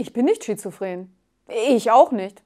Ich bin nicht schizophren. Ich auch nicht.